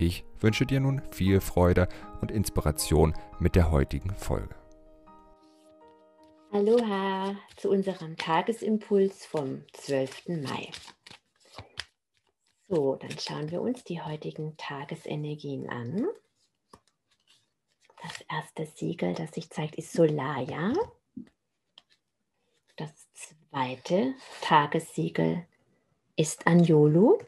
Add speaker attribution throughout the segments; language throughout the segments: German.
Speaker 1: Ich wünsche dir nun viel Freude und Inspiration mit der heutigen Folge.
Speaker 2: Aloha zu unserem Tagesimpuls vom 12. Mai. So, dann schauen wir uns die heutigen Tagesenergien an. Das erste Siegel, das sich zeigt, ist Solaya. Das zweite Tagessiegel ist Anjolu.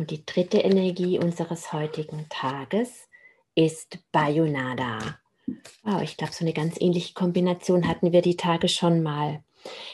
Speaker 2: Und die dritte Energie unseres heutigen Tages ist Bayonada. Wow, ich glaube, so eine ganz ähnliche Kombination hatten wir die Tage schon mal.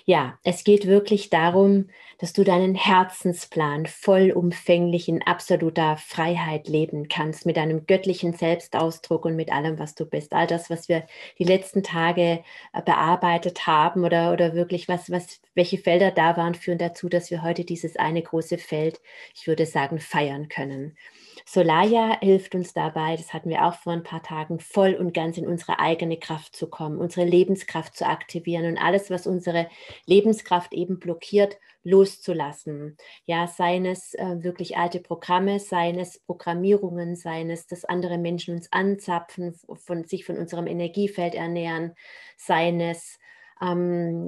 Speaker 2: Ja, es geht wirklich darum, dass du deinen Herzensplan vollumfänglich in absoluter Freiheit leben kannst, mit deinem göttlichen Selbstausdruck und mit allem, was du bist. All das, was wir die letzten Tage äh, bearbeitet haben oder, oder wirklich was, was, welche Felder da waren, führen dazu, dass wir heute dieses eine große Feld, ich würde sagen, feiern können. Solaya hilft uns dabei, das hatten wir auch vor ein paar Tagen, voll und ganz in unsere eigene Kraft zu kommen, unsere Lebenskraft zu aktivieren und alles, was unsere Lebenskraft eben blockiert, loszulassen. Ja, seien es äh, wirklich alte Programme, seien es Programmierungen, seien es, dass andere Menschen uns anzapfen, von, sich von unserem Energiefeld ernähren, seien es ähm,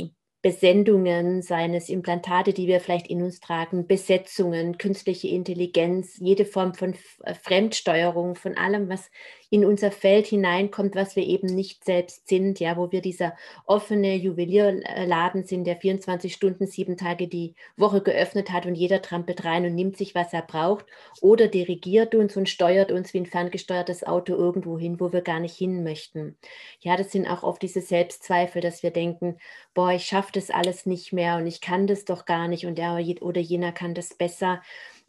Speaker 2: Besendungen, seien es Implantate, die wir vielleicht in uns tragen, Besetzungen, künstliche Intelligenz, jede Form von äh, Fremdsteuerung, von allem, was in unser Feld hineinkommt, was wir eben nicht selbst sind, ja, wo wir dieser offene Juwelierladen sind, der 24 Stunden, sieben Tage die Woche geöffnet hat und jeder trampelt rein und nimmt sich, was er braucht oder dirigiert uns und steuert uns wie ein ferngesteuertes Auto irgendwo hin, wo wir gar nicht hin möchten. Ja, das sind auch oft diese Selbstzweifel, dass wir denken, boah, ich schaffe das alles nicht mehr und ich kann das doch gar nicht und der oder jener kann das besser.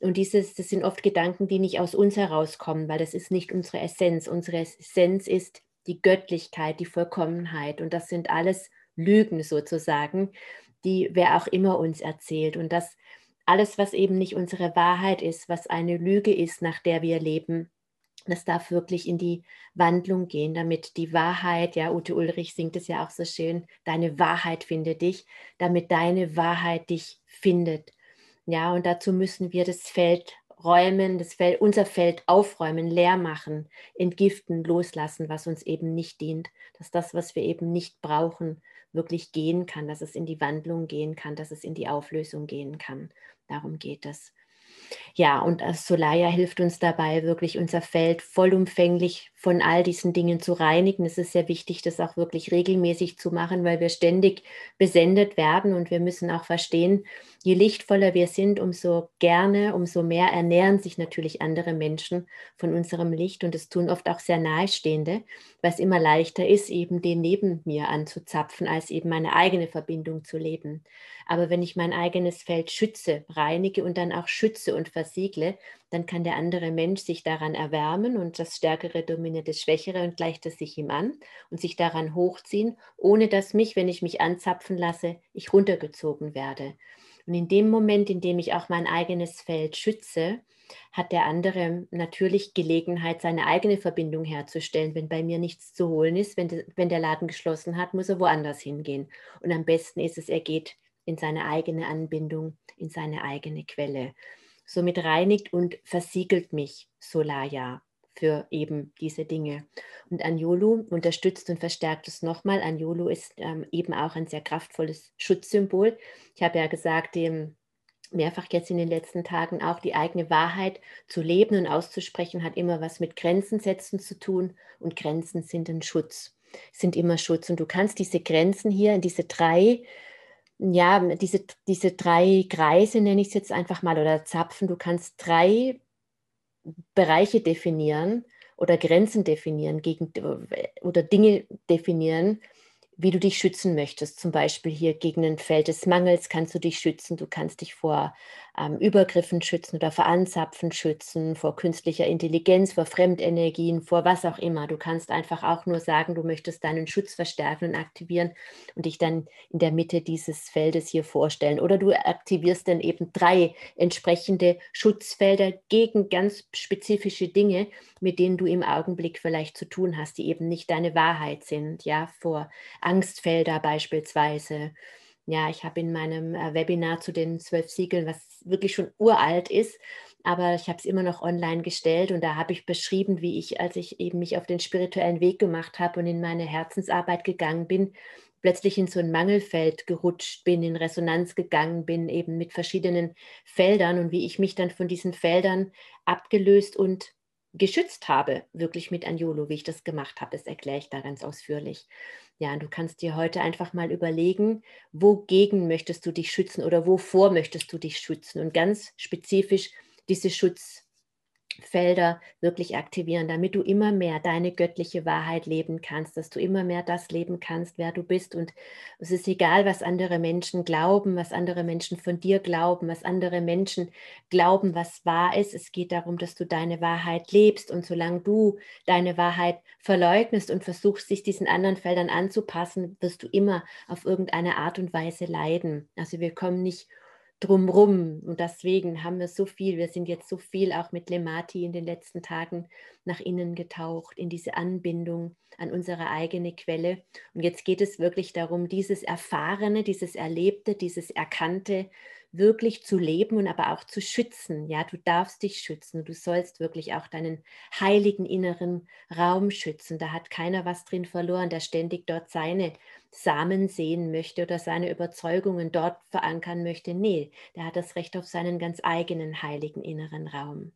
Speaker 2: Und dieses, das sind oft Gedanken, die nicht aus uns herauskommen, weil das ist nicht unsere Essenz. Unsere Essenz ist die Göttlichkeit, die Vollkommenheit. Und das sind alles Lügen sozusagen, die wer auch immer uns erzählt. Und das alles, was eben nicht unsere Wahrheit ist, was eine Lüge ist, nach der wir leben, das darf wirklich in die Wandlung gehen, damit die Wahrheit, ja, Ute Ulrich singt es ja auch so schön, deine Wahrheit findet dich, damit deine Wahrheit dich findet. Ja, und dazu müssen wir das Feld räumen, das Feld, unser Feld aufräumen, leer machen, entgiften, loslassen, was uns eben nicht dient, dass das, was wir eben nicht brauchen, wirklich gehen kann, dass es in die Wandlung gehen kann, dass es in die Auflösung gehen kann. Darum geht es. Ja, und Solaya hilft uns dabei, wirklich unser Feld vollumfänglich von all diesen Dingen zu reinigen. Es ist sehr wichtig, das auch wirklich regelmäßig zu machen, weil wir ständig besendet werden und wir müssen auch verstehen, je lichtvoller wir sind, umso gerne, umso mehr ernähren sich natürlich andere Menschen von unserem Licht und es tun oft auch sehr nahestehende, es immer leichter ist, eben den neben mir anzuzapfen, als eben meine eigene Verbindung zu leben. Aber wenn ich mein eigenes Feld schütze, reinige und dann auch schütze und versiegle, dann kann der andere Mensch sich daran erwärmen und das Stärkere dominiert das Schwächere und gleicht es sich ihm an und sich daran hochziehen, ohne dass mich, wenn ich mich anzapfen lasse, ich runtergezogen werde. Und in dem Moment, in dem ich auch mein eigenes Feld schütze, hat der andere natürlich Gelegenheit, seine eigene Verbindung herzustellen. Wenn bei mir nichts zu holen ist, wenn, wenn der Laden geschlossen hat, muss er woanders hingehen. Und am besten ist es, er geht in seine eigene Anbindung, in seine eigene Quelle somit reinigt und versiegelt mich Solaya für eben diese Dinge. Und Anjolu unterstützt und verstärkt es nochmal. Anjolu ist ähm, eben auch ein sehr kraftvolles Schutzsymbol. Ich habe ja gesagt, dem mehrfach jetzt in den letzten Tagen auch die eigene Wahrheit zu leben und auszusprechen, hat immer was mit Grenzen setzen zu tun. Und Grenzen sind ein Schutz, sind immer Schutz. Und du kannst diese Grenzen hier diese drei ja, diese, diese drei Kreise nenne ich es jetzt einfach mal oder Zapfen. Du kannst drei Bereiche definieren oder Grenzen definieren gegen, oder Dinge definieren, wie du dich schützen möchtest. Zum Beispiel hier gegen ein Feld des Mangels kannst du dich schützen. Du kannst dich vor ähm, Übergriffen schützen oder vor Anzapfen schützen, vor künstlicher Intelligenz, vor Fremdenergien, vor was auch immer. Du kannst einfach auch nur sagen, du möchtest deinen Schutz verstärken und aktivieren und dich dann in der Mitte dieses Feldes hier vorstellen. Oder du aktivierst dann eben drei entsprechende Schutzfelder gegen ganz spezifische Dinge, mit denen du im Augenblick vielleicht zu tun hast, die eben nicht deine Wahrheit sind. Ja, vor Angstfelder beispielsweise ja, ich habe in meinem äh, Webinar zu den zwölf Siegeln, was wirklich schon uralt ist, aber ich habe es immer noch online gestellt und da habe ich beschrieben, wie ich, als ich eben mich auf den spirituellen Weg gemacht habe und in meine Herzensarbeit gegangen bin, plötzlich in so ein Mangelfeld gerutscht bin, in Resonanz gegangen bin, eben mit verschiedenen Feldern und wie ich mich dann von diesen Feldern abgelöst und geschützt habe, wirklich mit Anjolo, wie ich das gemacht habe. Das erkläre ich da ganz ausführlich. Ja, und du kannst dir heute einfach mal überlegen, wogegen möchtest du dich schützen oder wovor möchtest du dich schützen und ganz spezifisch diese Schutz Felder wirklich aktivieren, damit du immer mehr deine göttliche Wahrheit leben kannst, dass du immer mehr das leben kannst, wer du bist. Und es ist egal, was andere Menschen glauben, was andere Menschen von dir glauben, was andere Menschen glauben, was wahr ist. Es geht darum, dass du deine Wahrheit lebst. Und solange du deine Wahrheit verleugnest und versuchst, dich diesen anderen Feldern anzupassen, wirst du immer auf irgendeine Art und Weise leiden. Also wir kommen nicht drumrum. Und deswegen haben wir so viel, wir sind jetzt so viel auch mit Lemati in den letzten Tagen nach innen getaucht, in diese Anbindung an unsere eigene Quelle. Und jetzt geht es wirklich darum, dieses Erfahrene, dieses Erlebte, dieses Erkannte wirklich zu leben und aber auch zu schützen. Ja, du darfst dich schützen. Du sollst wirklich auch deinen heiligen inneren Raum schützen. Da hat keiner was drin verloren, der ständig dort seine Samen sehen möchte oder seine Überzeugungen dort verankern möchte. Nee, der hat das Recht auf seinen ganz eigenen heiligen inneren Raum.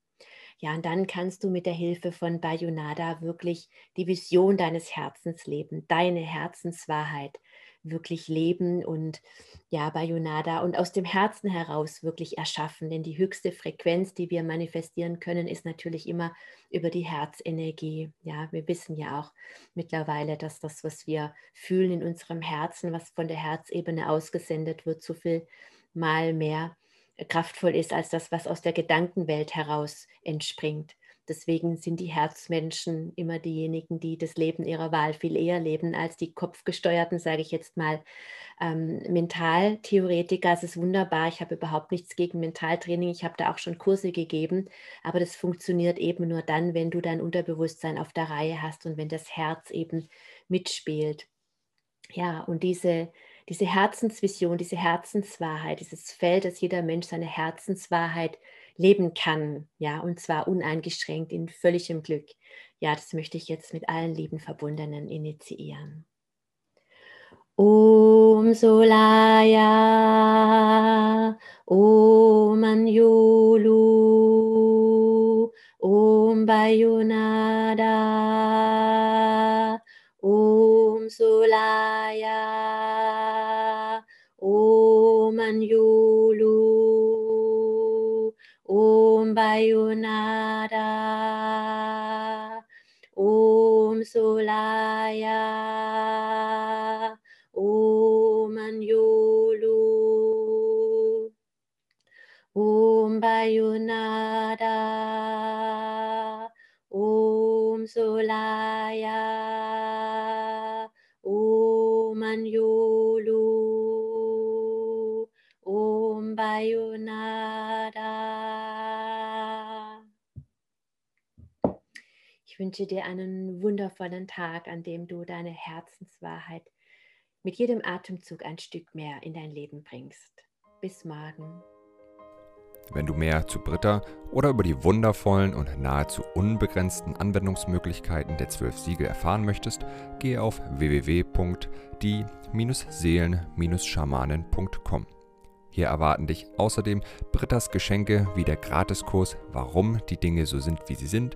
Speaker 2: Ja, und dann kannst du mit der Hilfe von Bayonada wirklich die Vision deines Herzens leben, deine Herzenswahrheit wirklich leben und ja, Bayonada und aus dem Herzen heraus wirklich erschaffen. Denn die höchste Frequenz, die wir manifestieren können, ist natürlich immer über die Herzenergie. Ja, wir wissen ja auch mittlerweile, dass das, was wir fühlen in unserem Herzen, was von der Herzebene ausgesendet wird, so viel mal mehr kraftvoll ist als das, was aus der Gedankenwelt heraus entspringt. Deswegen sind die Herzmenschen immer diejenigen, die das Leben ihrer Wahl viel eher leben als die kopfgesteuerten, sage ich jetzt mal, ähm, Mentaltheoretiker. Es ist wunderbar. Ich habe überhaupt nichts gegen Mentaltraining. Ich habe da auch schon Kurse gegeben. Aber das funktioniert eben nur dann, wenn du dein Unterbewusstsein auf der Reihe hast und wenn das Herz eben mitspielt. Ja, und diese, diese Herzensvision, diese Herzenswahrheit, dieses Feld, dass jeder Mensch seine Herzenswahrheit leben kann, ja, und zwar uneingeschränkt in völligem Glück. Ja, das möchte ich jetzt mit allen lieben Verbundenen initiieren. Om Solaya, Om Anjulu, Om Bayonada, Om Solaya, Om Anjulu. Om Bayonada, Om Solaya, Om Anjulu, Om Bayonada, Om Solaya, Om Anjulu, Om Bayonada. Wünsche dir einen wundervollen Tag, an dem du deine Herzenswahrheit mit jedem Atemzug ein Stück mehr in dein Leben bringst. Bis morgen.
Speaker 1: Wenn du mehr zu Britta oder über die wundervollen und nahezu unbegrenzten Anwendungsmöglichkeiten der zwölf Siegel erfahren möchtest, gehe auf www.die-seelen-schamanen.com. Hier erwarten dich außerdem Brittas Geschenke wie der Gratiskurs Warum die Dinge so sind, wie sie sind,